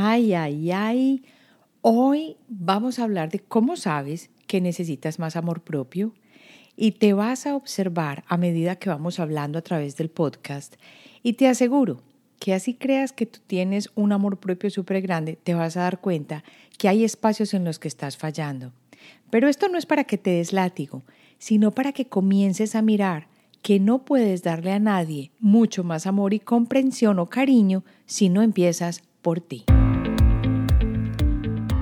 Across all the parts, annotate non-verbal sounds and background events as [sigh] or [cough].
Ay, ay, ay. Hoy vamos a hablar de cómo sabes que necesitas más amor propio y te vas a observar a medida que vamos hablando a través del podcast y te aseguro que así creas que tú tienes un amor propio súper grande, te vas a dar cuenta que hay espacios en los que estás fallando. Pero esto no es para que te des látigo, sino para que comiences a mirar que no puedes darle a nadie mucho más amor y comprensión o cariño si no empiezas por ti.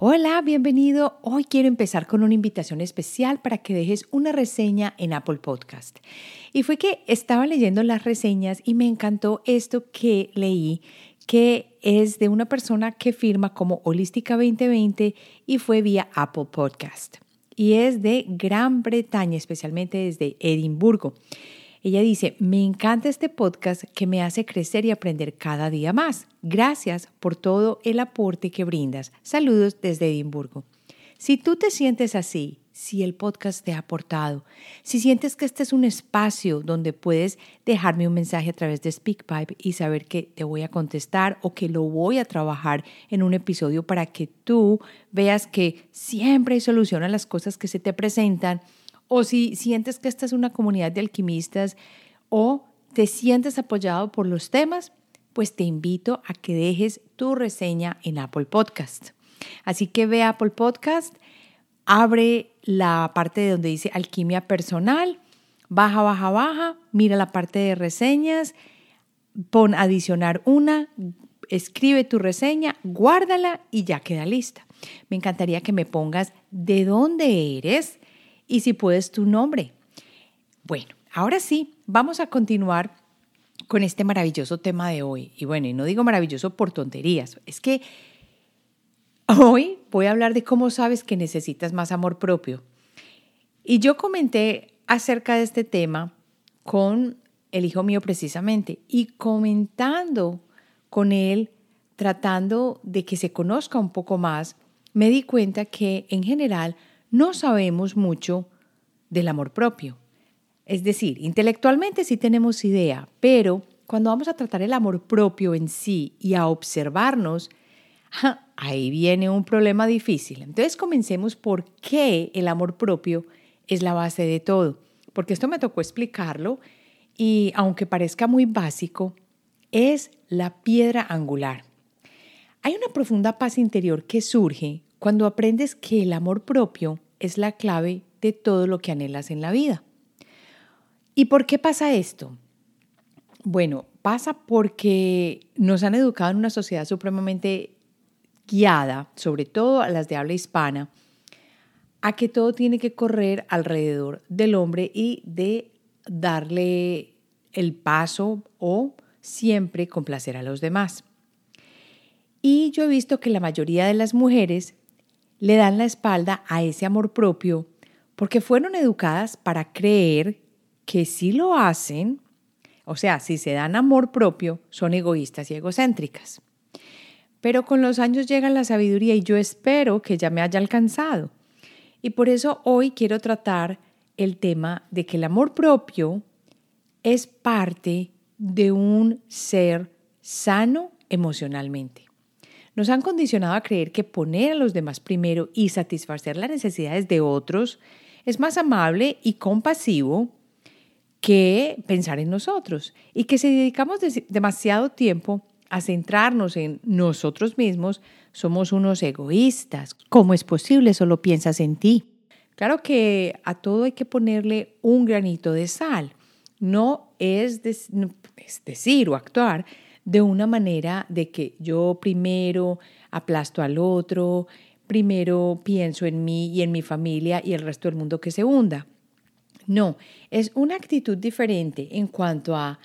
Hola, bienvenido. Hoy quiero empezar con una invitación especial para que dejes una reseña en Apple Podcast. Y fue que estaba leyendo las reseñas y me encantó esto que leí, que es de una persona que firma como Holística 2020 y fue vía Apple Podcast. Y es de Gran Bretaña, especialmente desde Edimburgo. Ella dice, me encanta este podcast que me hace crecer y aprender cada día más. Gracias por todo el aporte que brindas. Saludos desde Edimburgo. Si tú te sientes así, si el podcast te ha aportado, si sientes que este es un espacio donde puedes dejarme un mensaje a través de SpeakPipe y saber que te voy a contestar o que lo voy a trabajar en un episodio para que tú veas que siempre hay solución a las cosas que se te presentan, o si sientes que esta es una comunidad de alquimistas o te sientes apoyado por los temas, pues te invito a que dejes tu reseña en Apple Podcast. Así que ve a Apple Podcast, abre la parte de donde dice alquimia personal, baja, baja, baja, mira la parte de reseñas, pon adicionar una, escribe tu reseña, guárdala y ya queda lista. Me encantaría que me pongas de dónde eres, y si puedes tu nombre. Bueno, ahora sí, vamos a continuar con este maravilloso tema de hoy. Y bueno, y no digo maravilloso por tonterías, es que hoy voy a hablar de cómo sabes que necesitas más amor propio. Y yo comenté acerca de este tema con el hijo mío precisamente y comentando con él, tratando de que se conozca un poco más, me di cuenta que en general no sabemos mucho del amor propio. Es decir, intelectualmente sí tenemos idea, pero cuando vamos a tratar el amor propio en sí y a observarnos, [laughs] ahí viene un problema difícil. Entonces comencemos por qué el amor propio es la base de todo, porque esto me tocó explicarlo y aunque parezca muy básico, es la piedra angular. Hay una profunda paz interior que surge cuando aprendes que el amor propio es la clave de todo lo que anhelas en la vida. ¿Y por qué pasa esto? Bueno, pasa porque nos han educado en una sociedad supremamente guiada, sobre todo a las de habla hispana, a que todo tiene que correr alrededor del hombre y de darle el paso o siempre complacer a los demás. Y yo he visto que la mayoría de las mujeres le dan la espalda a ese amor propio porque fueron educadas para creer que si lo hacen, o sea, si se dan amor propio, son egoístas y egocéntricas. Pero con los años llega la sabiduría y yo espero que ya me haya alcanzado. Y por eso hoy quiero tratar el tema de que el amor propio es parte de un ser sano emocionalmente. Nos han condicionado a creer que poner a los demás primero y satisfacer las necesidades de otros es más amable y compasivo que pensar en nosotros y que si dedicamos demasiado tiempo a centrarnos en nosotros mismos, somos unos egoístas. ¿Cómo es posible? Solo piensas en ti. Claro que a todo hay que ponerle un granito de sal. No es, es decir o actuar de una manera de que yo primero aplasto al otro, primero pienso en mí y en mi familia y el resto del mundo que se hunda. No, es una actitud diferente en cuanto a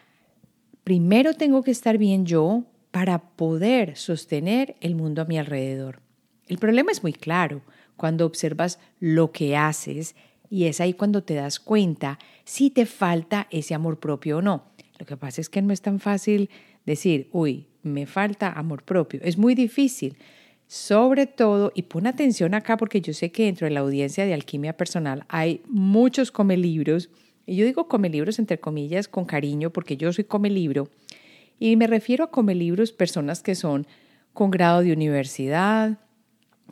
primero tengo que estar bien yo para poder sostener el mundo a mi alrededor. El problema es muy claro. cuando observas lo que haces y es ahí cuando te das cuenta si te falta ese amor propio o no. Lo que pasa es que no es tan fácil decir, uy, me falta amor propio. Es muy difícil. Sobre todo, y pon atención acá porque yo sé que dentro de la audiencia de alquimia personal hay muchos come libros, y yo digo come libros entre comillas con cariño porque yo soy come libro, y me refiero a come libros personas que son con grado de universidad,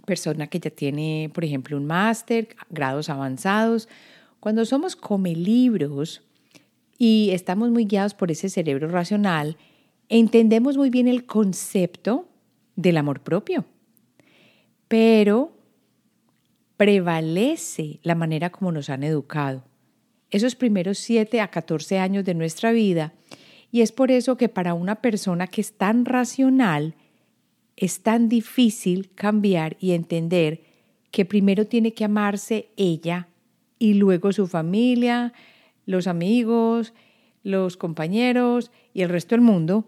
persona que ya tiene, por ejemplo, un máster, grados avanzados. Cuando somos come libros y estamos muy guiados por ese cerebro racional, entendemos muy bien el concepto del amor propio, pero prevalece la manera como nos han educado. Esos primeros 7 a 14 años de nuestra vida, y es por eso que para una persona que es tan racional, es tan difícil cambiar y entender que primero tiene que amarse ella y luego su familia, los amigos, los compañeros y el resto del mundo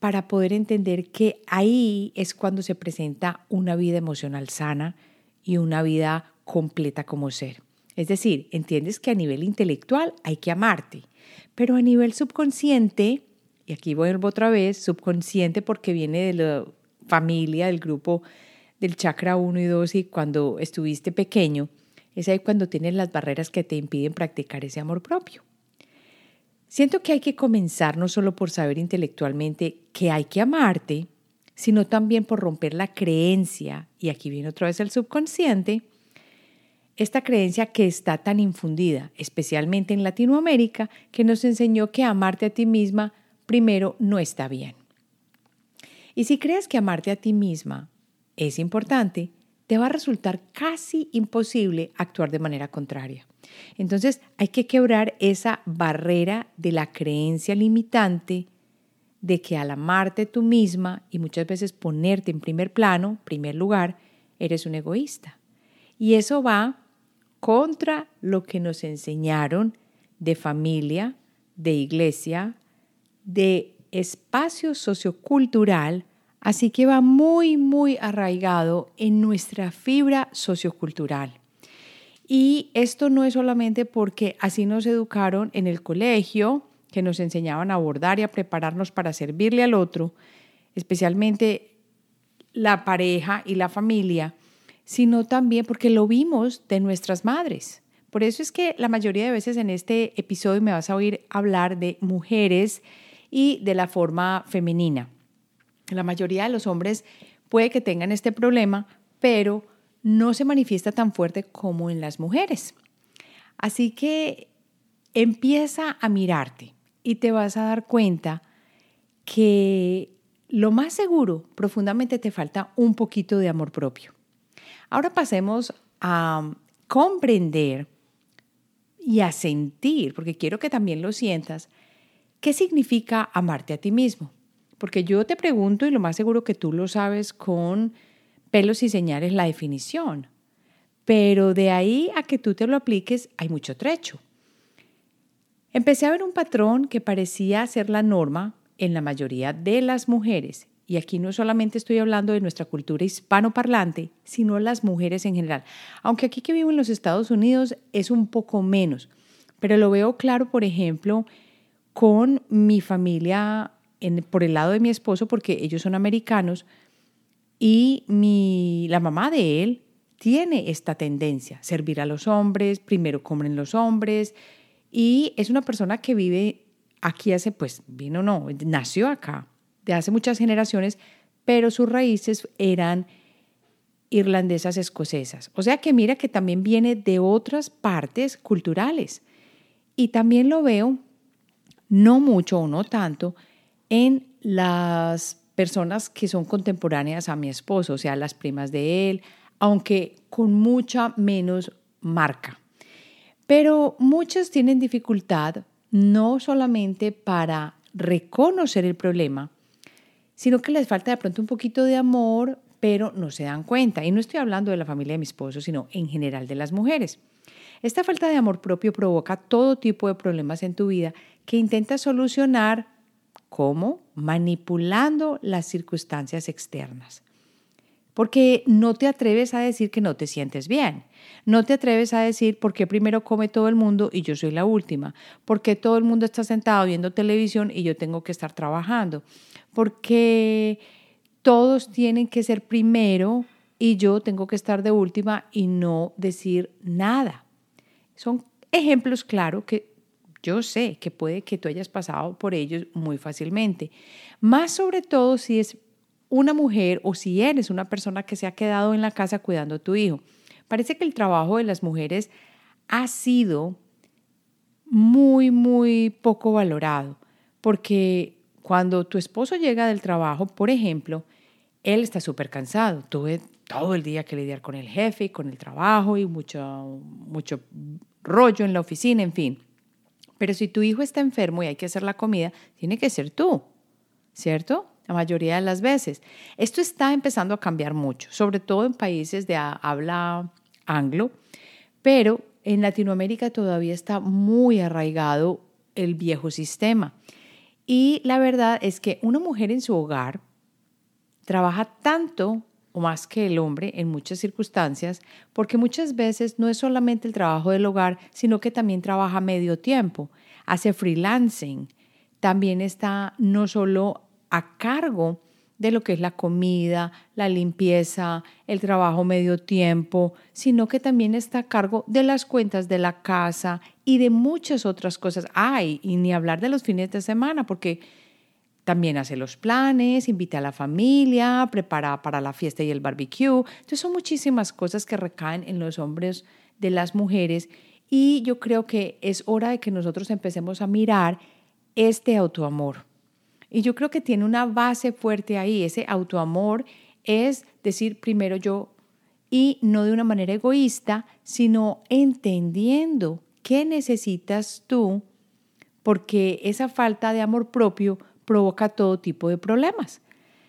para poder entender que ahí es cuando se presenta una vida emocional sana y una vida completa como ser. Es decir, entiendes que a nivel intelectual hay que amarte, pero a nivel subconsciente, y aquí vuelvo otra vez, subconsciente porque viene de la familia, del grupo del chakra 1 y 2 y cuando estuviste pequeño, es ahí cuando tienes las barreras que te impiden practicar ese amor propio. Siento que hay que comenzar no solo por saber intelectualmente que hay que amarte, sino también por romper la creencia, y aquí viene otra vez el subconsciente, esta creencia que está tan infundida, especialmente en Latinoamérica, que nos enseñó que amarte a ti misma primero no está bien. Y si crees que amarte a ti misma es importante, te va a resultar casi imposible actuar de manera contraria. Entonces hay que quebrar esa barrera de la creencia limitante de que al amarte tú misma y muchas veces ponerte en primer plano, primer lugar, eres un egoísta. Y eso va contra lo que nos enseñaron de familia, de iglesia, de espacio sociocultural, así que va muy, muy arraigado en nuestra fibra sociocultural. Y esto no es solamente porque así nos educaron en el colegio, que nos enseñaban a abordar y a prepararnos para servirle al otro, especialmente la pareja y la familia, sino también porque lo vimos de nuestras madres. Por eso es que la mayoría de veces en este episodio me vas a oír hablar de mujeres y de la forma femenina. La mayoría de los hombres puede que tengan este problema, pero no se manifiesta tan fuerte como en las mujeres. Así que empieza a mirarte y te vas a dar cuenta que lo más seguro, profundamente te falta un poquito de amor propio. Ahora pasemos a comprender y a sentir, porque quiero que también lo sientas, qué significa amarte a ti mismo. Porque yo te pregunto, y lo más seguro que tú lo sabes con pelos y señales la definición. Pero de ahí a que tú te lo apliques hay mucho trecho. Empecé a ver un patrón que parecía ser la norma en la mayoría de las mujeres. Y aquí no solamente estoy hablando de nuestra cultura hispanoparlante, sino las mujeres en general. Aunque aquí que vivo en los Estados Unidos es un poco menos. Pero lo veo claro, por ejemplo, con mi familia por el lado de mi esposo, porque ellos son americanos, y mi, la mamá de él tiene esta tendencia, servir a los hombres, primero comen los hombres, y es una persona que vive aquí hace, pues, vino no, nació acá, de hace muchas generaciones, pero sus raíces eran irlandesas escocesas. O sea que mira que también viene de otras partes culturales. Y también lo veo, no mucho o no tanto, en las personas que son contemporáneas a mi esposo, o sea, las primas de él, aunque con mucha menos marca. Pero muchas tienen dificultad no solamente para reconocer el problema, sino que les falta de pronto un poquito de amor, pero no se dan cuenta. Y no estoy hablando de la familia de mi esposo, sino en general de las mujeres. Esta falta de amor propio provoca todo tipo de problemas en tu vida que intentas solucionar ¿Cómo? Manipulando las circunstancias externas. porque no te atreves a decir que no te sientes bien. No te atreves a decir por qué primero come todo el mundo y yo soy la última, por qué todo el mundo está sentado viendo televisión y yo tengo que estar trabajando, porque todos tienen que ser primero y yo tengo que estar de última y no decir nada. Son ejemplos claros que yo sé que puede que tú hayas pasado por ellos muy fácilmente. Más sobre todo si es una mujer o si eres una persona que se ha quedado en la casa cuidando a tu hijo. Parece que el trabajo de las mujeres ha sido muy, muy poco valorado, porque cuando tu esposo llega del trabajo, por ejemplo, él está súper cansado. Tuve todo el día que lidiar con el jefe y con el trabajo y mucho, mucho rollo en la oficina, en fin. Pero si tu hijo está enfermo y hay que hacer la comida, tiene que ser tú, ¿cierto? La mayoría de las veces. Esto está empezando a cambiar mucho, sobre todo en países de habla anglo, pero en Latinoamérica todavía está muy arraigado el viejo sistema. Y la verdad es que una mujer en su hogar trabaja tanto más que el hombre en muchas circunstancias, porque muchas veces no es solamente el trabajo del hogar, sino que también trabaja medio tiempo, hace freelancing, también está no solo a cargo de lo que es la comida, la limpieza, el trabajo medio tiempo, sino que también está a cargo de las cuentas de la casa y de muchas otras cosas. Ay, y ni hablar de los fines de semana, porque también hace los planes, invita a la familia, prepara para la fiesta y el barbecue. Entonces son muchísimas cosas que recaen en los hombres de las mujeres y yo creo que es hora de que nosotros empecemos a mirar este autoamor. Y yo creo que tiene una base fuerte ahí. Ese autoamor es decir primero yo y no de una manera egoísta, sino entendiendo qué necesitas tú, porque esa falta de amor propio provoca todo tipo de problemas.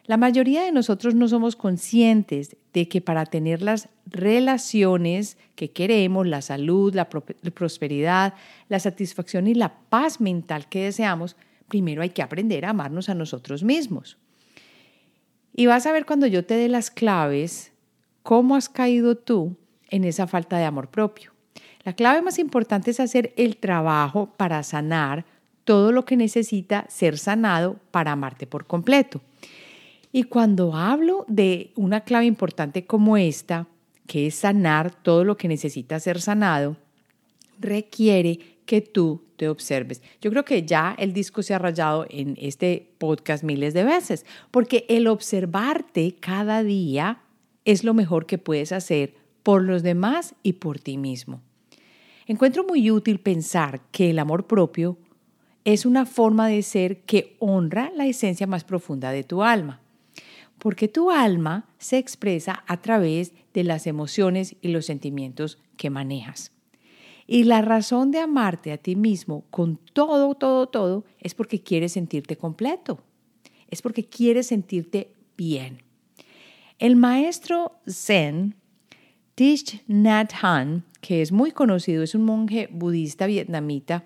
La mayoría de nosotros no somos conscientes de que para tener las relaciones que queremos, la salud, la prosperidad, la satisfacción y la paz mental que deseamos, primero hay que aprender a amarnos a nosotros mismos. Y vas a ver cuando yo te dé las claves, cómo has caído tú en esa falta de amor propio. La clave más importante es hacer el trabajo para sanar todo lo que necesita ser sanado para amarte por completo. Y cuando hablo de una clave importante como esta, que es sanar todo lo que necesita ser sanado, requiere que tú te observes. Yo creo que ya el disco se ha rayado en este podcast miles de veces, porque el observarte cada día es lo mejor que puedes hacer por los demás y por ti mismo. Encuentro muy útil pensar que el amor propio es una forma de ser que honra la esencia más profunda de tu alma, porque tu alma se expresa a través de las emociones y los sentimientos que manejas. Y la razón de amarte a ti mismo con todo, todo, todo es porque quieres sentirte completo, es porque quieres sentirte bien. El maestro Zen, Thich Nhat Hanh, que es muy conocido, es un monje budista vietnamita,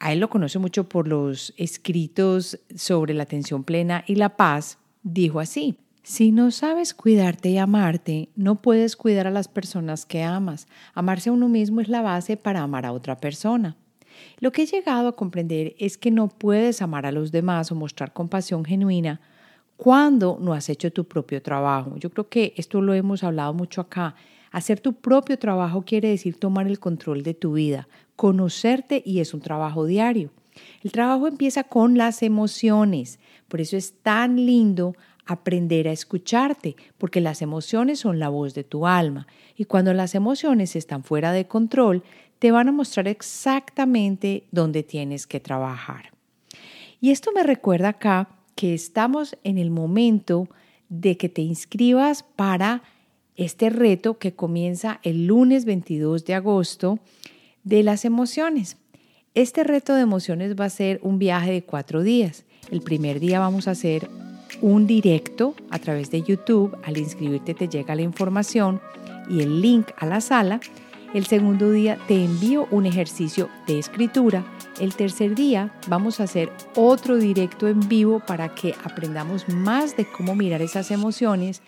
a él lo conoce mucho por los escritos sobre la atención plena y la paz, dijo así, si no sabes cuidarte y amarte, no puedes cuidar a las personas que amas. Amarse a uno mismo es la base para amar a otra persona. Lo que he llegado a comprender es que no puedes amar a los demás o mostrar compasión genuina cuando no has hecho tu propio trabajo. Yo creo que esto lo hemos hablado mucho acá. Hacer tu propio trabajo quiere decir tomar el control de tu vida, conocerte y es un trabajo diario. El trabajo empieza con las emociones, por eso es tan lindo aprender a escucharte, porque las emociones son la voz de tu alma y cuando las emociones están fuera de control, te van a mostrar exactamente dónde tienes que trabajar. Y esto me recuerda acá que estamos en el momento de que te inscribas para este reto que comienza el lunes 22 de agosto de las emociones. Este reto de emociones va a ser un viaje de cuatro días. El primer día vamos a hacer un directo a través de YouTube. Al inscribirte te llega la información y el link a la sala. El segundo día te envío un ejercicio de escritura. El tercer día vamos a hacer otro directo en vivo para que aprendamos más de cómo mirar esas emociones.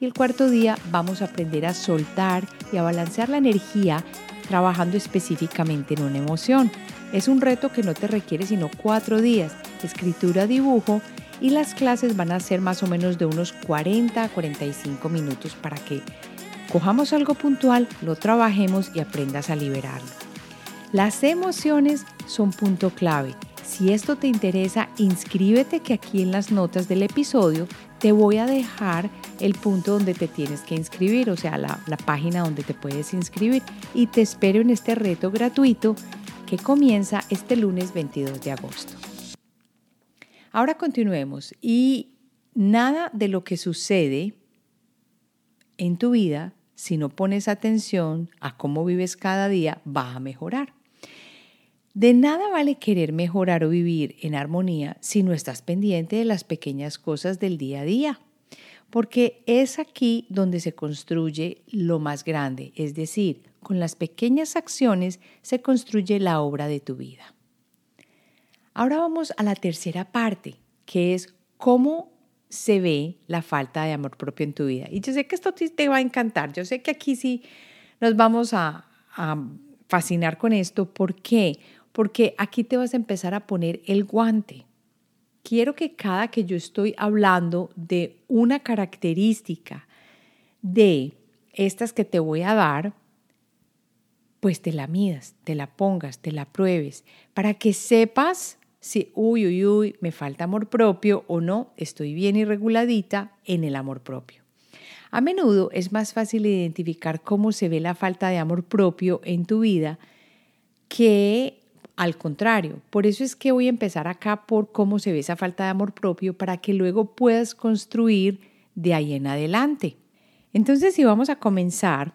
Y el cuarto día vamos a aprender a soltar y a balancear la energía trabajando específicamente en una emoción. Es un reto que no te requiere sino cuatro días, escritura, dibujo y las clases van a ser más o menos de unos 40 a 45 minutos para que cojamos algo puntual, lo trabajemos y aprendas a liberarlo. Las emociones son punto clave. Si esto te interesa, inscríbete que aquí en las notas del episodio te voy a dejar el punto donde te tienes que inscribir, o sea, la, página donde te puedes inscribir. Y te espero en este reto gratuito que comienza este lunes 22 de agosto. Ahora continuemos y nada de lo que sucede en tu vida, si no pones atención a cómo vives cada día, va a mejorar. De nada vale querer mejorar o vivir en armonía si no estás pendiente de las pequeñas cosas del día a día, porque es aquí donde se construye lo más grande, es decir, con las pequeñas acciones se construye la obra de tu vida. Ahora vamos a la tercera parte, que es cómo se ve la falta de amor propio en tu vida. Y yo sé que esto te va a encantar, yo sé que aquí sí nos vamos a, fascinar con esto. ¿Por qué? Porque aquí te vas a empezar a poner el guante. Quiero que cada que yo estoy hablando de una característica de estas que te voy a dar, pues te la midas, te la pongas, te la pruebes, para que sepas si, uy, uy, uy, me falta amor propio o no, estoy bien y reguladita en el amor propio. A menudo es más fácil identificar cómo se ve la falta de amor propio en tu vida que al contrario. Por eso es que voy a empezar acá por cómo se ve esa falta de amor propio para que luego puedas construir de ahí en adelante. Entonces, si vamos a comenzar,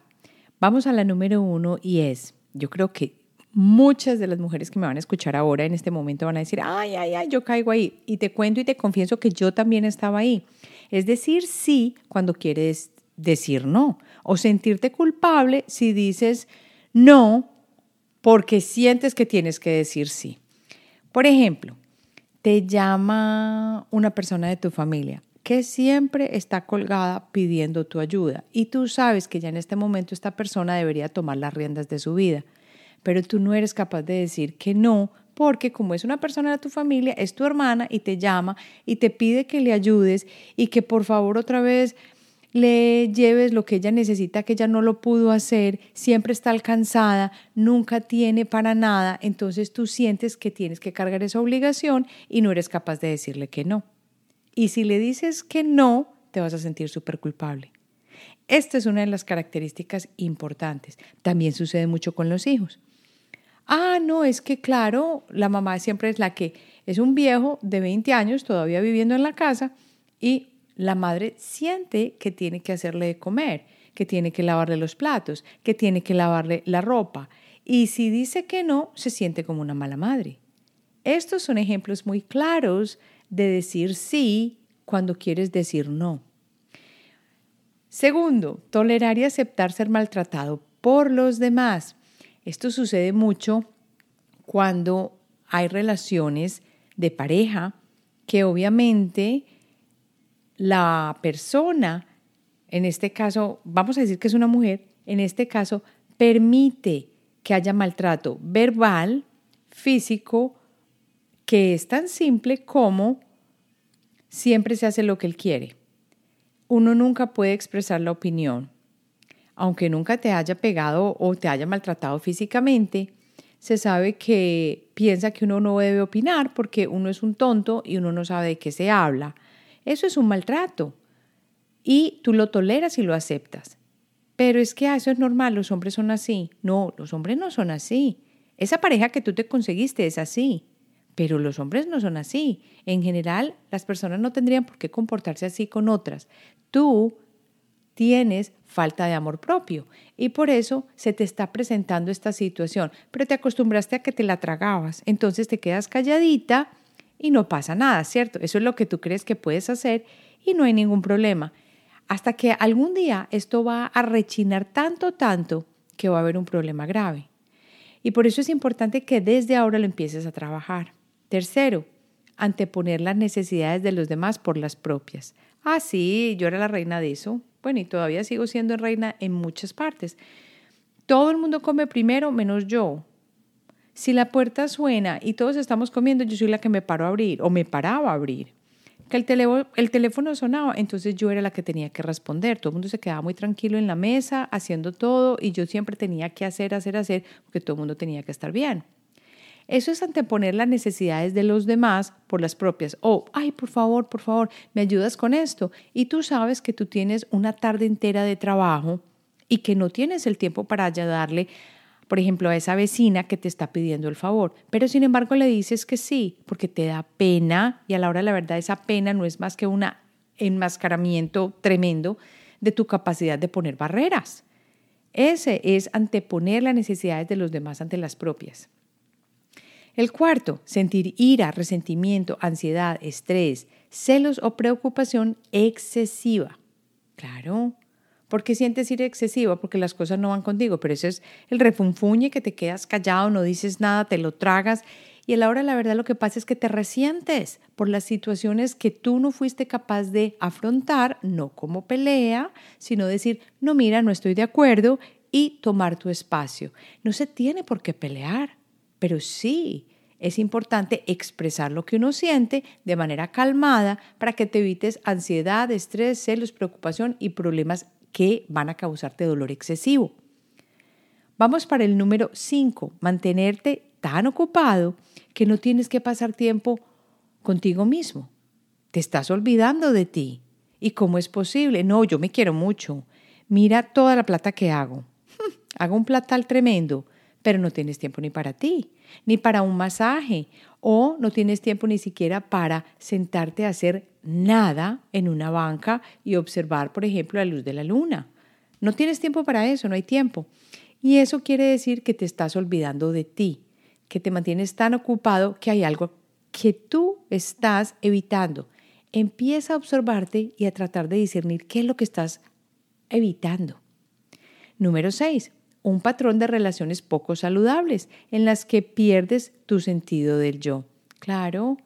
vamos a la número uno y es, yo creo que muchas de las mujeres que me van a escuchar ahora en este momento van a decir, ay, ay, ay, yo caigo ahí. Y te cuento y te confieso que yo también estaba ahí. Es decir, sí cuando quieres decir no. O sentirte culpable si dices no porque sientes que tienes que decir sí. Por ejemplo, te llama una persona de tu familia que siempre está colgada pidiendo tu ayuda y tú sabes que ya en este momento esta persona debería tomar las riendas de su vida pero tú no eres capaz de decir que no, porque como es una persona de tu familia, es tu hermana y te llama y te pide que le ayudes y que por favor otra vez le lleves lo que ella necesita, que ella no lo pudo hacer, siempre está alcanzada, nunca tiene para nada, entonces tú sientes que tienes que cargar esa obligación y no eres capaz de decirle que no. Y si le dices que no, te vas a sentir súper culpable. Esta es una de las características importantes. También sucede mucho con los hijos. Ah, no, es que claro, la mamá siempre es la que es un viejo de 20 años todavía viviendo en la casa y la madre siente que tiene que hacerle de comer, que tiene que lavarle los platos, que tiene que lavarle la ropa. Y si dice que no, se siente como una mala madre. Estos son ejemplos muy claros de decir sí cuando quieres decir no. Segundo, tolerar y aceptar ser maltratado por los demás. Esto sucede mucho cuando hay relaciones de pareja que obviamente la persona, en este caso, vamos a decir que es una mujer, en este caso, permite que haya maltrato verbal, físico, que es tan simple como siempre se hace lo que él quiere. Uno nunca puede expresar la opinión aunque nunca te haya pegado o te haya maltratado físicamente, se sabe que piensa que uno no debe opinar porque uno es un tonto y uno no sabe de qué se habla. Eso es un maltrato. Y tú lo toleras y lo aceptas. Pero es que eso es normal, los hombres son así. No, los hombres no son así. Esa pareja que tú te conseguiste es así. Pero los hombres no son así. En general, las personas no tendrían por qué comportarse así con otras. Tú tienes falta de amor propio y por eso se te está presentando esta situación, pero te acostumbraste a que te la tragabas, entonces te quedas calladita y no pasa nada, ¿cierto? Eso es lo que tú crees que puedes hacer y no hay ningún problema. Hasta que algún día esto va a rechinar tanto, tanto, que va a haber un problema grave. Y por eso es importante que desde ahora lo empieces a trabajar. Tercero, anteponer las necesidades de los demás por las propias. Ah, sí, yo era la reina de eso. Bueno, y todavía sigo siendo reina en muchas partes. Todo el mundo come primero menos yo. Si la puerta suena y todos estamos comiendo, yo soy la que me paro a abrir o me paraba a abrir. Que el, teléfono, el teléfono sonaba, entonces yo era la que tenía que responder. Todo el mundo se quedaba muy tranquilo en la mesa haciendo todo y yo siempre tenía que hacer, hacer, hacer, porque todo el mundo tenía que estar bien. Eso es anteponer las necesidades de los demás por las propias. Oh, ay, por favor, por favor, me ayudas con esto. Y tú sabes que tú tienes una tarde entera de trabajo y que no tienes el tiempo para ayudarle, por ejemplo, a esa vecina que te está pidiendo el favor. Pero sin embargo le dices que sí, porque te da pena y a la hora de la verdad esa pena no es más que un enmascaramiento tremendo de tu capacidad de poner barreras. Ese es anteponer las necesidades de los demás ante las propias. El cuarto, sentir ira, resentimiento, ansiedad, estrés, celos o preocupación excesiva. Claro, ¿por qué sientes ira excesiva? Porque las cosas no van contigo, pero eso es el refunfuñe que te quedas callado, no dices nada, te lo tragas y a la hora la verdad lo que pasa es que te resientes por las situaciones que tú no fuiste capaz de afrontar, no como pelea, sino decir, no mira, no estoy de acuerdo y tomar tu espacio. No se tiene por qué pelear pero sí es importante expresar lo que uno siente de manera calmada para que te evites ansiedad, estrés, celos, preocupación y problemas que van a causarte dolor excesivo. Vamos para el número 5, mantenerte tan ocupado que no tienes que pasar tiempo contigo mismo. Te estás olvidando de ti. ¿Y cómo es posible? No, yo me quiero mucho. Mira toda la plata que hago. [laughs] Hago un platal tremendo pero no tienes tiempo ni para ti, ni para un masaje, o no tienes tiempo ni siquiera para sentarte a hacer nada en una banca y observar, por ejemplo, la luz de la luna. No tienes tiempo para eso, no hay tiempo. Y eso quiere decir que te estás olvidando de ti, que te mantienes tan ocupado que hay algo que tú estás evitando. Empieza a observarte y a tratar de discernir qué es lo que estás evitando. Número 6 un patrón de relaciones poco saludables en las que pierdes tu sentido del yo. Claro,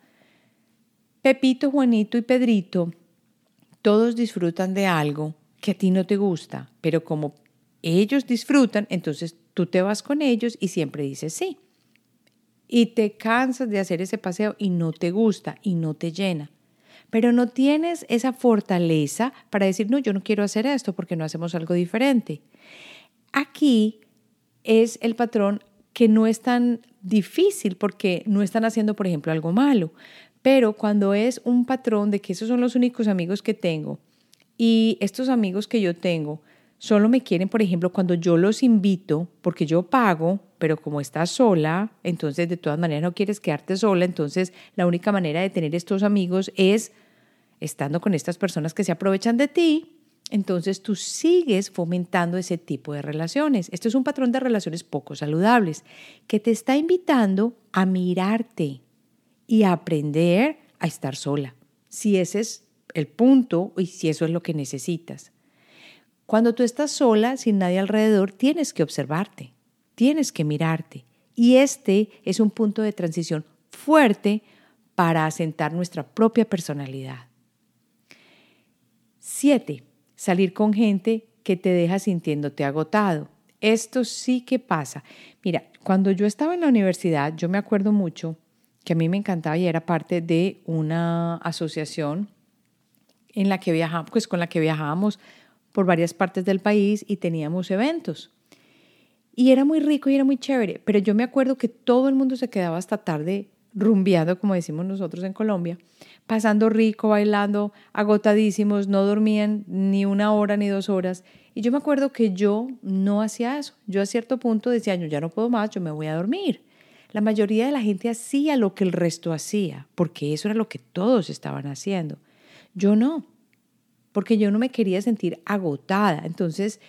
Pepito, Juanito y Pedrito, todos disfrutan de algo que a ti no te gusta, pero como ellos disfrutan, entonces tú te vas con ellos y siempre dices sí. Y te cansas de hacer ese paseo y no te gusta y no te llena. Pero no tienes esa fortaleza para decir, no, yo no quiero hacer esto porque no hacemos algo diferente. Aquí es el patrón que no es tan difícil porque no están haciendo, por ejemplo, algo malo. Pero cuando es un patrón de que esos son los únicos amigos que tengo y estos amigos que yo tengo solo me quieren, por ejemplo, cuando yo los invito, porque yo pago, pero como estás sola, entonces de todas maneras no quieres quedarte sola, entonces la única manera de tener estos amigos es estando con estas personas que se aprovechan de ti entonces tú sigues fomentando ese tipo de relaciones. Esto es un patrón de relaciones poco saludables que te está invitando a mirarte y a aprender a estar sola, si ese es el punto y si eso es lo que necesitas. Cuando tú estás sola, sin nadie alrededor, tienes que observarte, tienes que mirarte. Y este es un punto de transición fuerte para asentar nuestra propia personalidad. Siete, salir con gente que te deja sintiéndote agotado. Esto sí que pasa. Mira, cuando yo estaba en la universidad, yo me acuerdo mucho que a mí me encantaba y era parte de una asociación en la que viajamos, pues con la que viajábamos por varias partes del país y teníamos eventos. Y era muy rico y era muy chévere, pero yo me acuerdo que todo el mundo se quedaba hasta tarde rumbeando, como decimos nosotros en Colombia, pasando rico, bailando, agotadísimos, no dormían ni una hora ni dos horas. Y yo me acuerdo que yo no hacía eso. Yo a cierto punto decía, yo ya no puedo más, yo me voy a dormir. La mayoría de la gente hacía lo que el resto hacía, porque eso era lo que todos estaban haciendo. Yo no, porque yo no me quería sentir agotada. Entonces,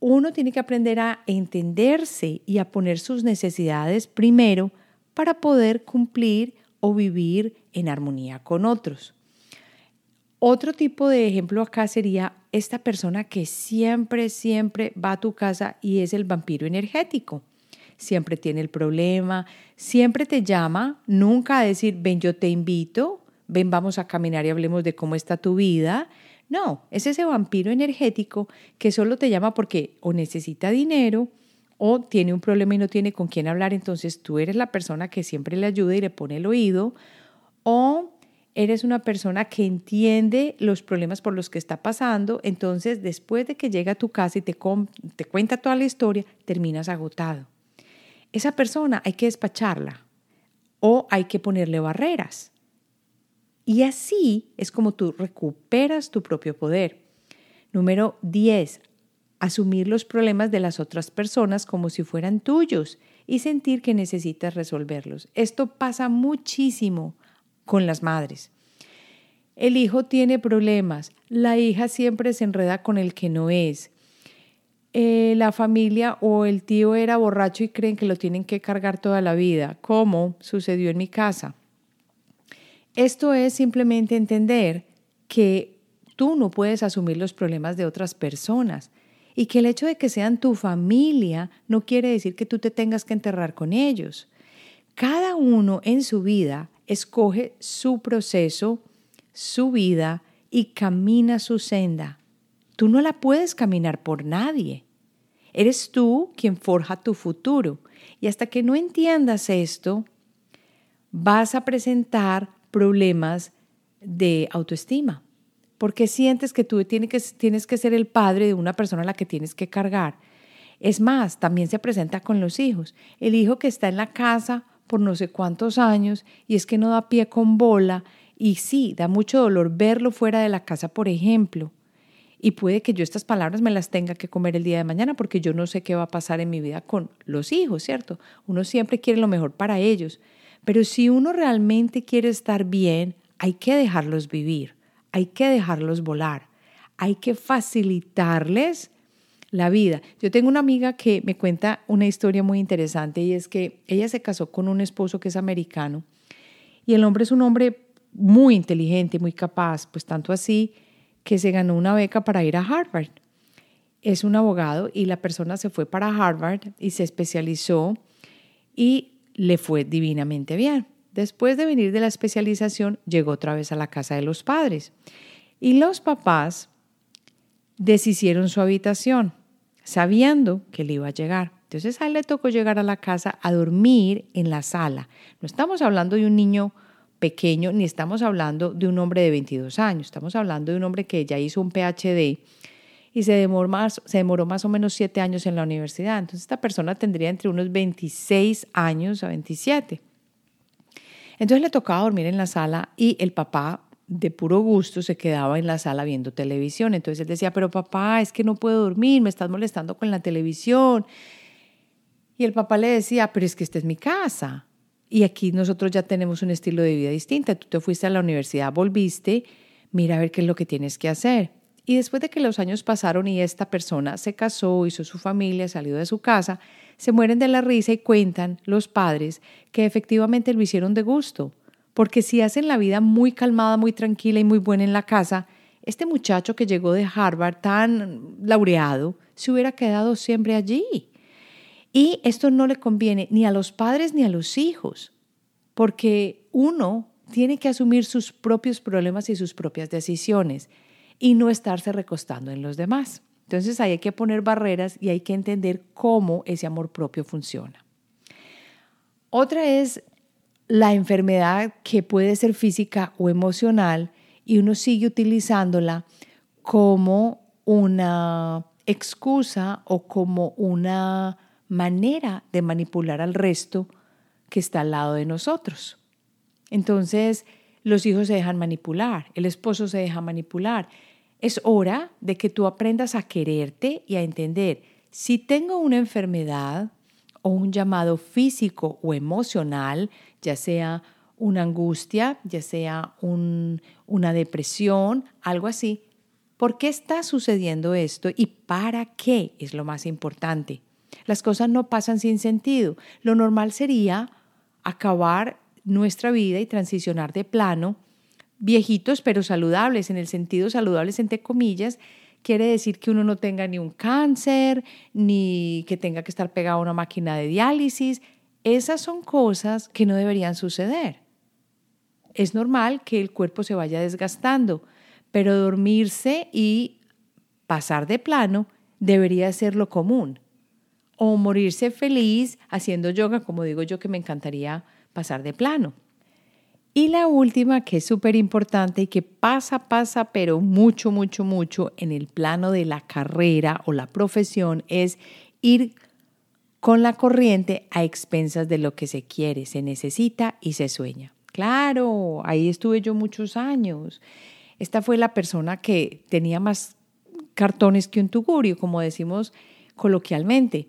uno tiene que aprender a entenderse y a poner sus necesidades primero para poder cumplir o vivir en armonía con otros. Otro tipo de ejemplo acá sería esta persona que siempre, siempre va a tu casa y es el vampiro energético. Siempre tiene el problema, siempre te llama, nunca a decir, ven, yo te invito, ven, vamos a caminar y hablemos de cómo está tu vida. No, es ese vampiro energético que solo te llama porque o necesita dinero o tiene un problema y no tiene con quién hablar, entonces tú eres la persona que siempre le ayuda y le pone el oído, o eres una persona que entiende los problemas por los que está pasando, entonces después de que llega a tu casa y te, te cuenta toda la historia, terminas agotado. Esa persona hay que despacharla o hay que ponerle barreras. Y así es como tú recuperas tu propio poder. Número 10. Asumir los problemas de las otras personas como si fueran tuyos y sentir que necesitas resolverlos. Esto pasa muchísimo con las madres. El hijo tiene problemas, la hija siempre se enreda con el que no es. Eh, la familia o el tío era borracho y creen que lo tienen que cargar toda la vida, como sucedió en mi casa. Esto es simplemente entender que tú no puedes asumir los problemas de otras personas y que el hecho de que sean tu familia no quiere decir que tú te tengas que enterrar con ellos. Cada uno en su vida escoge su proceso, su vida y camina su senda. Tú no la puedes caminar por nadie. Eres tú quien forja tu futuro. Y hasta que no entiendas esto, vas a presentar problemas de autoestima, porque sientes que tú tienes que, tienes que ser el padre de una persona a la que tienes que cargar. Es más, también se presenta con los hijos. El hijo que está en la casa por no sé cuántos años y es que no da pie con bola y sí, da mucho dolor verlo fuera de la casa, por ejemplo. Y puede que yo estas palabras me las tenga que comer el día de mañana porque yo no sé qué va a pasar en mi vida con los hijos, ¿cierto? Uno siempre quiere lo mejor para ellos, pero si uno realmente quiere estar bien, hay que dejarlos vivir, hay que dejarlos volar, hay que facilitarles la vida. Yo tengo una amiga que me cuenta una historia muy interesante y es que ella se casó con un esposo que es americano y el hombre es un hombre muy inteligente, muy capaz, pues tanto así que se ganó una beca para ir a Harvard. Es un abogado y la persona se fue para Harvard y se especializó y le fue divinamente bien. Después de venir de la especialización, llegó otra vez a la casa de los padres. Y los papás deshicieron su habitación, sabiendo que le iba a llegar. Entonces a él le tocó llegar a la casa a dormir en la sala. No estamos hablando de un niño pequeño, ni estamos hablando de un hombre de 22 años, estamos hablando de un hombre que ya hizo un PhD y se demoró, más, o menos siete años en la universidad. Entonces esta persona tendría entre unos 26 años a 27. Entonces le tocaba dormir en la sala y el papá de puro gusto se quedaba en la sala viendo televisión. Entonces él decía, pero papá, es que no puedo dormir, me estás molestando con la televisión. Y el papá le decía, pero es que esta es mi casa. Y aquí nosotros ya tenemos un estilo de vida distinto. Tú te fuiste a la universidad, volviste, mira a ver qué es lo que tienes que hacer. Y después de que los años pasaron y esta persona se casó, hizo su familia, salió de su casa, se mueren de la risa y cuentan los padres que efectivamente lo hicieron de gusto. Porque si hacen la vida muy calmada, muy tranquila y muy buena en la casa, este muchacho que llegó de Harvard tan laureado se hubiera quedado siempre allí. Y esto no le conviene ni a los padres ni a los hijos, porque uno tiene que asumir sus propios problemas y sus propias decisiones y no estarse recostando en los demás. Entonces hay que poner barreras y hay que entender cómo ese amor propio funciona. Otra es la enfermedad que puede ser física o emocional y uno sigue utilizándola como una excusa o como una manera de manipular al resto que está al lado de nosotros. Entonces, los hijos se dejan manipular, el esposo se deja manipular, es hora de que tú aprendas a quererte y a entender, si tengo una enfermedad o un llamado físico o emocional, ya sea una angustia, ya sea una depresión, algo así, ¿por qué está sucediendo esto y para qué es lo más importante? Las cosas no pasan sin sentido. Lo normal sería acabar nuestra vida y transicionar de plano viejitos pero saludables, en el sentido saludables entre comillas, quiere decir que uno no tenga ni un cáncer, ni que tenga que estar pegado a una máquina de diálisis. Esas son cosas que no deberían suceder. Es normal que el cuerpo se vaya desgastando, pero dormirse y pasar de plano debería ser lo común. O morirse feliz haciendo yoga, como digo yo que me encantaría pasar de plano. Y la última, que es súper importante y que pasa, pasa, pero mucho, mucho, mucho en el plano de la carrera o la profesión, es ir con la corriente a expensas de lo que se quiere, se necesita y se sueña. Claro, ahí estuve yo muchos años. Esta fue la persona que tenía más cartones que un tugurio, como decimos coloquialmente.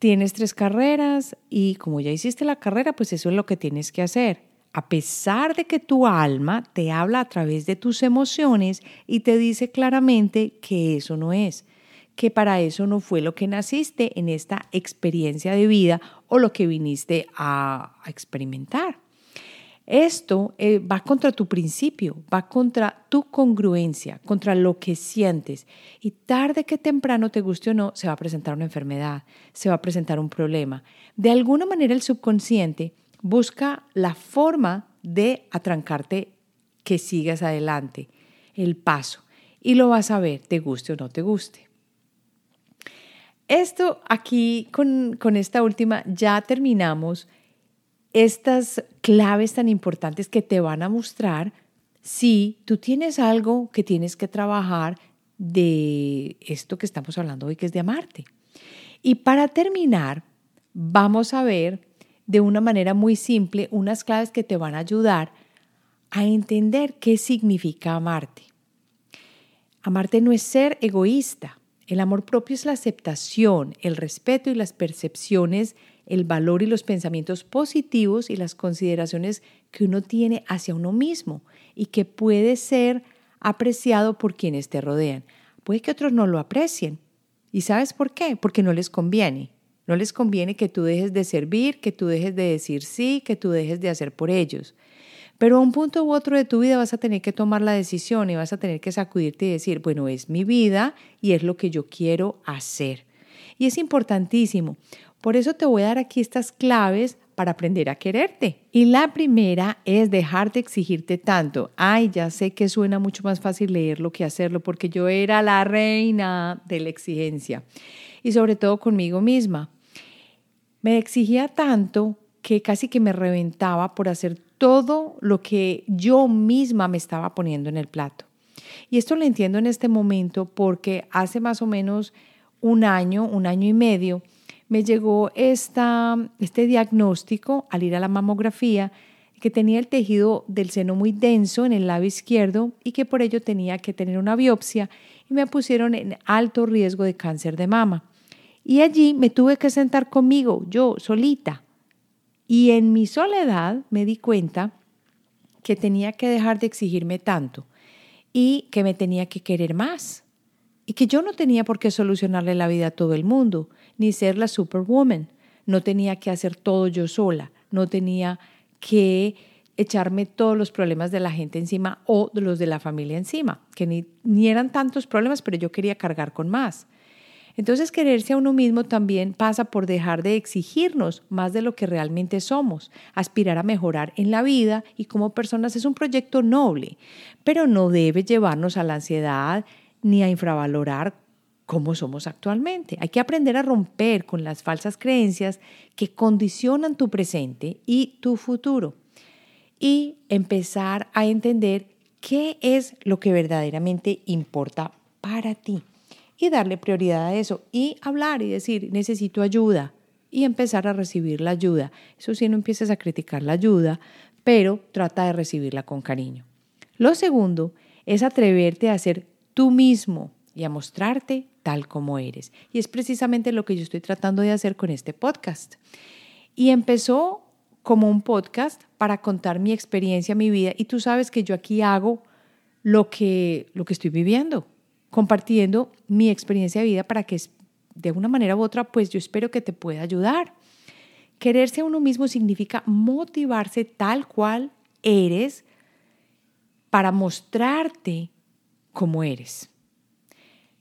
Tienes tres carreras y como ya hiciste la carrera, pues eso es lo que tienes que hacer a pesar de que tu alma te habla a través de tus emociones y te dice claramente que eso no es, que para eso no fue lo que naciste en esta experiencia de vida o lo que viniste a, experimentar. Esto eh, va contra tu principio, va contra tu congruencia, contra lo que sientes. Y tarde que temprano, te guste o no, se va a presentar una enfermedad, se va a presentar un problema. De alguna manera el subconsciente Busca la forma de atrancarte que sigas adelante, el paso, y lo vas a ver, te guste o no te guste. Esto aquí con, con esta última ya terminamos estas claves tan importantes que te van a mostrar si tú tienes algo que tienes que trabajar de esto que estamos hablando hoy, que es de amarte. Y para terminar, vamos a ver de una manera muy simple unas claves que te van a ayudar a entender qué significa amarte. Amarte no es ser egoísta. El amor propio es la aceptación, el respeto y las percepciones, el valor y los pensamientos positivos y las consideraciones que uno tiene hacia uno mismo y que puede ser apreciado por quienes te rodean. Puede que otros no lo aprecien. ¿Y sabes por qué? Porque no les conviene. No les conviene que tú dejes de servir, que tú dejes de decir sí, que tú dejes de hacer por ellos. Pero a un punto u otro de tu vida vas a tener que tomar la decisión y vas a tener que sacudirte y decir, bueno, es mi vida y es lo que yo quiero hacer. Y es importantísimo. Por eso te voy a dar aquí estas claves para aprender a quererte. Y la primera es dejar de exigirte tanto. Ay, ya sé que suena mucho más fácil leerlo que hacerlo porque yo era la reina de la exigencia. Y sobre todo conmigo misma. Me exigía tanto que casi que me reventaba por hacer todo lo que yo misma me estaba poniendo en el plato. Y esto lo entiendo en este momento porque hace más o menos un año, un año y medio, me llegó este diagnóstico al ir a la mamografía que tenía el tejido del seno muy denso en el lado izquierdo y que por ello tenía que tener una biopsia y me pusieron en alto riesgo de cáncer de mama. Y allí me tuve que sentar conmigo, yo solita. Y en mi soledad me di cuenta que tenía que dejar de exigirme tanto y que me tenía que querer más. Y que yo no tenía por qué solucionarle la vida a todo el mundo, ni ser la superwoman. No tenía que hacer todo yo sola, no tenía que echarme todos los problemas de la gente encima o los de la familia encima, que ni, ni eran tantos problemas, pero yo quería cargar con más. Entonces quererse a uno mismo también pasa por dejar de exigirnos más de lo que realmente somos. Aspirar a mejorar en la vida y como personas es un proyecto noble, pero no debe llevarnos a la ansiedad ni a infravalorar cómo somos actualmente. Hay que aprender a romper con las falsas creencias que condicionan tu presente y tu futuro y empezar a entender qué es lo que verdaderamente importa para ti y darle prioridad a eso y hablar y decir, necesito ayuda y empezar a recibir la ayuda. Eso sí, no empieces a criticar la ayuda, pero trata de recibirla con cariño. Lo segundo es atreverte a ser tú mismo y a mostrarte tal como eres. Y es precisamente lo que yo estoy tratando de hacer con este podcast. Y empezó como un podcast para contar mi experiencia, mi vida, y tú sabes que yo aquí hago lo que, lo que estoy viviendo compartiendo mi experiencia de vida para que de una manera u otra, pues yo espero que te pueda ayudar. Quererse a uno mismo significa motivarse tal cual eres para mostrarte cómo eres.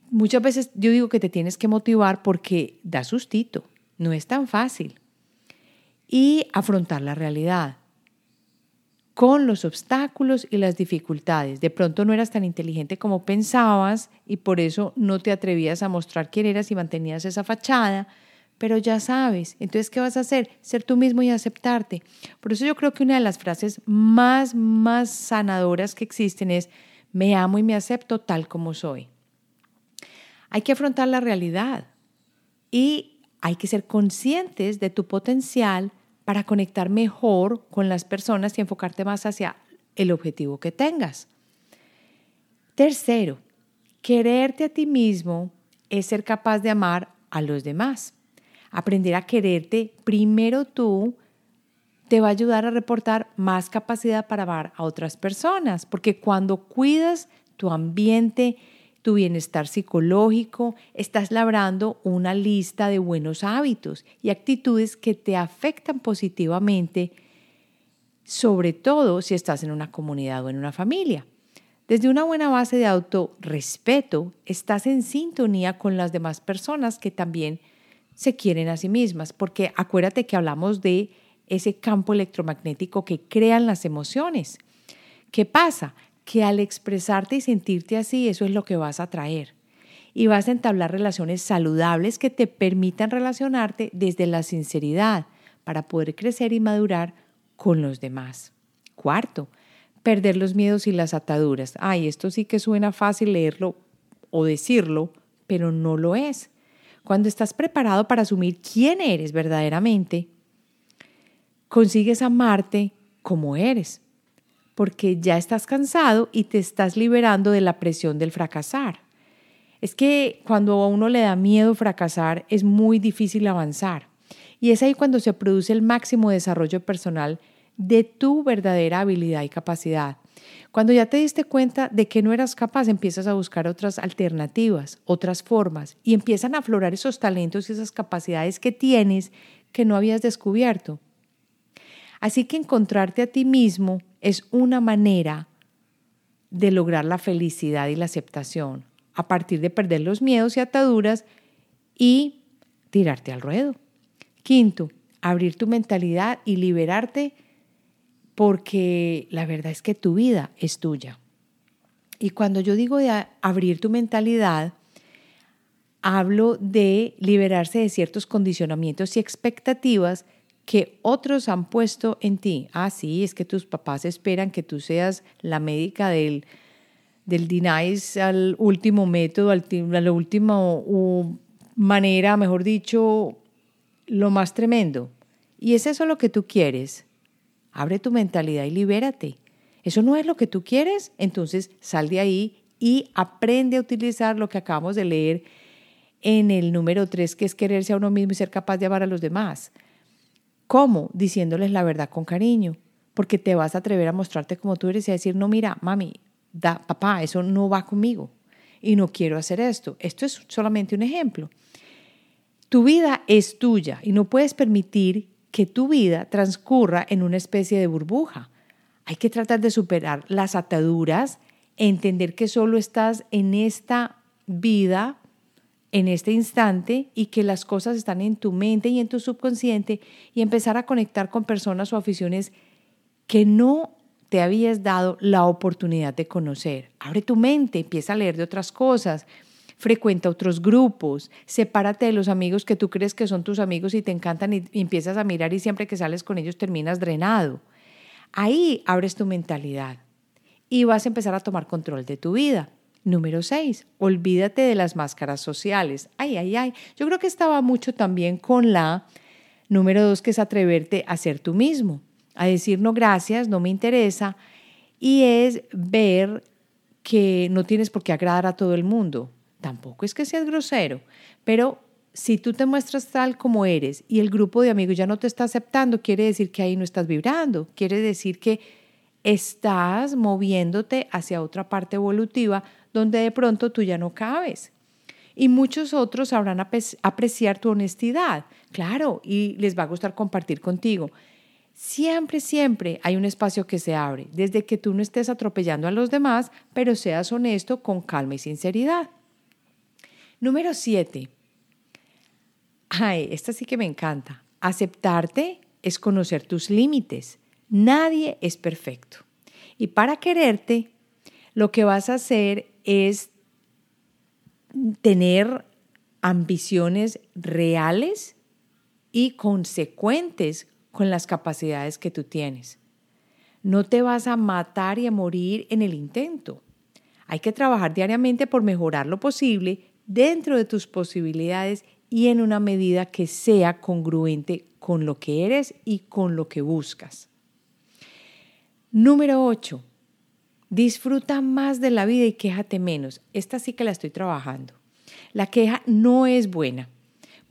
Muchas veces yo digo que te tienes que motivar porque da sustito, no es tan fácil. Y afrontar la realidad con los obstáculos y las dificultades. De pronto no eras tan inteligente como pensabas y por eso no te atrevías a mostrar quién eras y mantenías esa fachada, pero ya sabes. Entonces, ¿qué vas a hacer? Ser tú mismo y aceptarte. Por eso yo creo que una de las frases más, más sanadoras que existen es, me amo y me acepto tal como soy. Hay que afrontar la realidad y hay que ser conscientes de tu potencial para conectar mejor con las personas y enfocarte más hacia el objetivo que tengas. Tercero, quererte a ti mismo es ser capaz de amar a los demás. Aprender a quererte primero tú te va a ayudar a reportar más capacidad para amar a otras personas, porque cuando cuidas tu ambiente, tu bienestar psicológico, estás labrando una lista de buenos hábitos y actitudes que te afectan positivamente, sobre todo si estás en una comunidad o en una familia. Desde una buena base de autorrespeto, estás en sintonía con las demás personas que también se quieren a sí mismas, porque acuérdate que hablamos de ese campo electromagnético que crean las emociones. ¿Qué pasa? Que al expresarte y sentirte así, eso es lo que vas a traer. Y vas a entablar relaciones saludables que te permitan relacionarte desde la sinceridad para poder crecer y madurar con los demás. Cuarto, perder los miedos y las ataduras. Ay, esto sí que suena fácil leerlo o decirlo, pero no lo es. Cuando estás preparado para asumir quién eres verdaderamente, consigues amarte como eres, porque ya estás cansado y te estás liberando de la presión del fracasar. Es que cuando a uno le da miedo fracasar es muy difícil avanzar. Y es ahí cuando se produce el máximo desarrollo personal de tu verdadera habilidad y capacidad. Cuando ya te diste cuenta de que no eras capaz, empiezas a buscar otras alternativas, otras formas, y empiezan a aflorar esos talentos y esas capacidades que tienes que no habías descubierto. Así que encontrarte a ti mismo es una manera de lograr la felicidad y la aceptación a partir de perder los miedos y ataduras y tirarte al ruedo. Quinto, abrir tu mentalidad y liberarte porque la verdad es que tu vida es tuya. Y cuando yo digo de abrir tu mentalidad, hablo de liberarse de ciertos condicionamientos y expectativas que otros han puesto en ti. Ah, sí, es que tus papás esperan que tú seas la médica del, del denies al último método, al, a la última manera, mejor dicho, lo más tremendo. Y es eso lo que tú quieres. Abre tu mentalidad y libérate. Eso no es lo que tú quieres, entonces sal de ahí y aprende a utilizar lo que acabamos de leer en el número 3, que es quererse a uno mismo y ser capaz de amar a los demás. ¿Cómo? Diciéndoles la verdad con cariño, porque te vas a atrever a mostrarte como tú eres y a decir, no, mira, mami, da, papá, eso no va conmigo y no quiero hacer esto. Esto es solamente un ejemplo. Tu vida es tuya y no puedes permitir que tu vida transcurra en una especie de burbuja. Hay que tratar de superar las ataduras, entender que solo estás en esta vida en este instante y que las cosas están en tu mente y en tu subconsciente y empezar a conectar con personas o aficiones que no te habías dado la oportunidad de conocer. Abre tu mente, empieza a leer de otras cosas, frecuenta otros grupos, sepárate de los amigos que tú crees que son tus amigos y te encantan y, empiezas a mirar y siempre que sales con ellos terminas drenado. Ahí abres tu mentalidad y vas a empezar a tomar control de tu vida. Número 6, olvídate de las máscaras sociales. Ay, ay, ay. Yo creo que estaba mucho también con la número 2, que es atreverte a ser tú mismo, a decir no gracias, no me interesa. Y es ver que no tienes por qué agradar a todo el mundo. Tampoco es que seas grosero, pero si tú te muestras tal como eres y el grupo de amigos ya no te está aceptando, quiere decir que ahí no estás vibrando, quiere decir que estás moviéndote hacia otra parte evolutiva donde de pronto tú ya no cabes. Y muchos otros sabrán apreciar tu honestidad, claro, y les va a gustar compartir contigo. Siempre, siempre hay un espacio que se abre, desde que tú no estés atropellando a los demás, pero seas honesto con calma y sinceridad. Número siete. Ay, esta sí que me encanta. Aceptarte es conocer tus límites. Nadie es perfecto. Y para quererte, lo que vas a hacer es tener ambiciones reales y consecuentes con las capacidades que tú tienes. No te vas a matar y a morir en el intento. Hay que trabajar diariamente por mejorar lo posible dentro de tus posibilidades y en una medida que sea congruente con lo que eres y con lo que buscas. Número 8. Disfruta más de la vida y quéjate menos. Esta sí que la estoy trabajando. La queja no es buena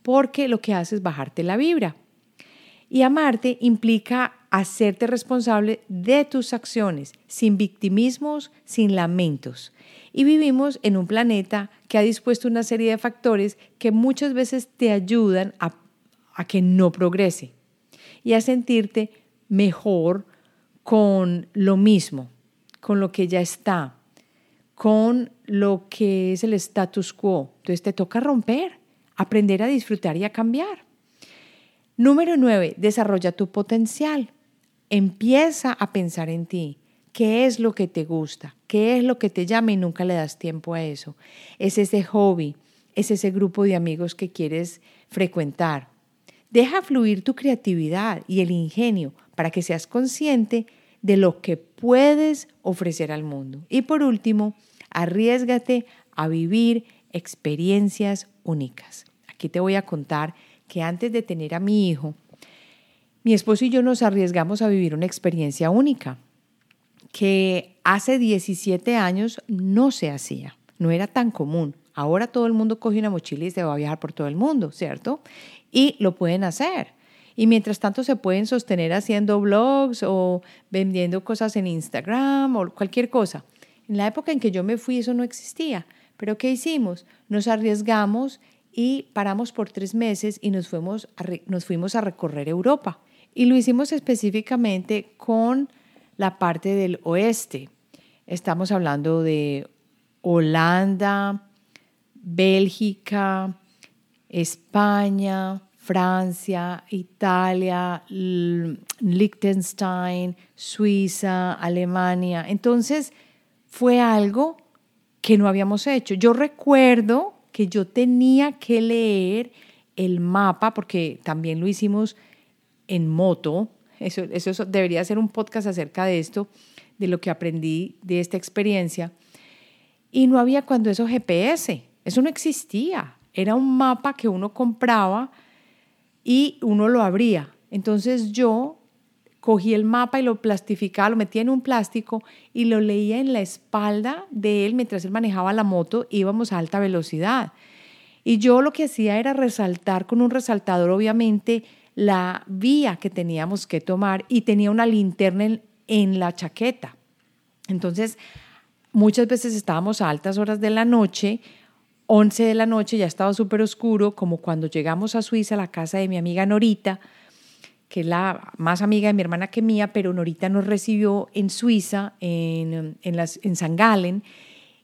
porque lo que hace es bajarte la vibra. Y amarte implica hacerte responsable de tus acciones, sin victimismos, sin lamentos. Y vivimos en un planeta que ha dispuesto una serie de factores que muchas veces te ayudan a, a que no progrese y a sentirte mejor con lo mismo, con lo que ya está, con lo que es el status quo. Entonces te toca romper, aprender a disfrutar y a cambiar. Número nueve, desarrolla tu potencial. Empieza a pensar en ti. ¿Qué es lo que te gusta? ¿Qué es lo que te llama y nunca le das tiempo a eso? Es ese hobby, es ese grupo de amigos que quieres frecuentar. Deja fluir tu creatividad y el ingenio para que seas consciente de lo que puedes ofrecer al mundo. Y por último, arriesgate a vivir experiencias únicas. Aquí te voy a contar que antes de tener a mi hijo, mi esposo y yo nos arriesgamos a vivir una experiencia única que hace 17 años no se hacía, no era tan común. Ahora todo el mundo coge una mochila y se va a viajar por todo el mundo, ¿cierto? Y lo pueden hacer. Y mientras tanto se pueden sostener haciendo blogs o vendiendo cosas en Instagram o cualquier cosa. En la época en que yo me fui eso no existía. Pero ¿qué hicimos? Nos arriesgamos y paramos por tres meses y nos fuimos a, nos fuimos a recorrer Europa. Y lo hicimos específicamente con la parte del oeste. Estamos hablando de Holanda, Bélgica, España, Francia, Italia, Liechtenstein, Suiza, Alemania. Entonces fue algo que no habíamos hecho. Yo recuerdo que yo tenía que leer el mapa, porque también lo hicimos en moto, eso, eso, debería ser un podcast acerca de esto, de lo que aprendí de esta experiencia. Y no había cuando eso GPS, eso no existía. Era un mapa que uno compraba y uno lo abría. Entonces yo cogí el mapa y lo plastificaba, lo metía en un plástico y lo leía en la espalda de él mientras él manejaba la moto, íbamos a alta velocidad. Y yo lo que hacía era resaltar con un resaltador, obviamente, la vía que teníamos que tomar y tenía una linterna en, la chaqueta. Entonces, muchas veces estábamos a altas horas de la noche, 11 de la noche, ya estaba súper oscuro, como cuando llegamos a Suiza, a la casa de mi amiga Norita, que es la más amiga de mi hermana que mía, pero Norita nos recibió en Suiza, en, en, las, en San Galen,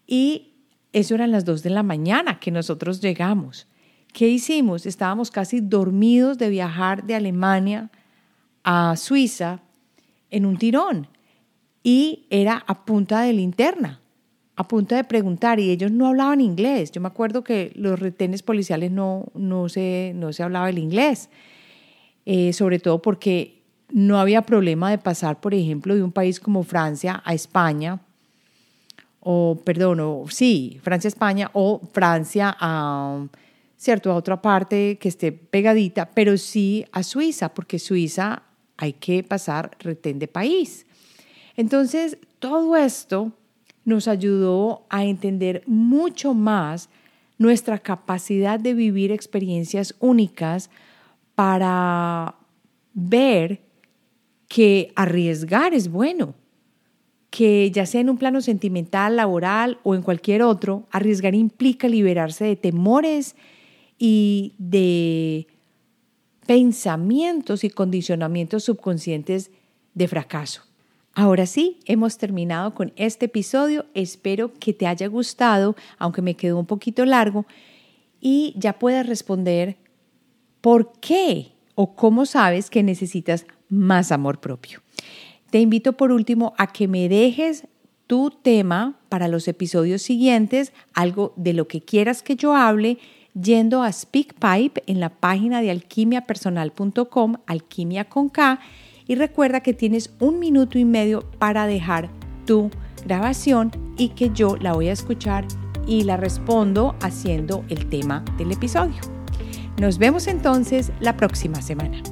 y eso eran las 2 de la mañana que nosotros llegamos. ¿Qué hicimos? Estábamos casi dormidos de viajar de Alemania a Suiza en un tirón y era a punta de linterna, a punta de preguntar y ellos no hablaban inglés. Yo me acuerdo que los retenes policiales no, no, se, no se hablaba el inglés. Eh, sobre todo porque no había problema de pasar, por ejemplo, de un país como Francia a España, o perdón, o, sí, Francia-España, o Francia a, ¿cierto? a otra parte que esté pegadita, pero sí a Suiza, porque Suiza hay que pasar retén de país. Entonces, todo esto nos ayudó a entender mucho más nuestra capacidad de vivir experiencias únicas para ver que arriesgar es bueno, que ya sea en un plano sentimental, laboral o en cualquier otro, arriesgar implica liberarse de temores y de pensamientos y condicionamientos subconscientes de fracaso. Ahora sí, hemos terminado con este episodio. Espero que te haya gustado, aunque me quedó un poquito largo, y ya puedas responder por qué o cómo sabes que necesitas más amor propio. Te invito por último a que me dejes tu tema para los episodios siguientes, algo de lo que quieras que yo hable, yendo a SpeakPipe en la página de alquimiapersonal.com, alquimia con K, y recuerda que tienes un minuto y medio para dejar tu grabación y que yo la voy a escuchar y la respondo haciendo el tema del episodio. Nos vemos entonces la próxima semana.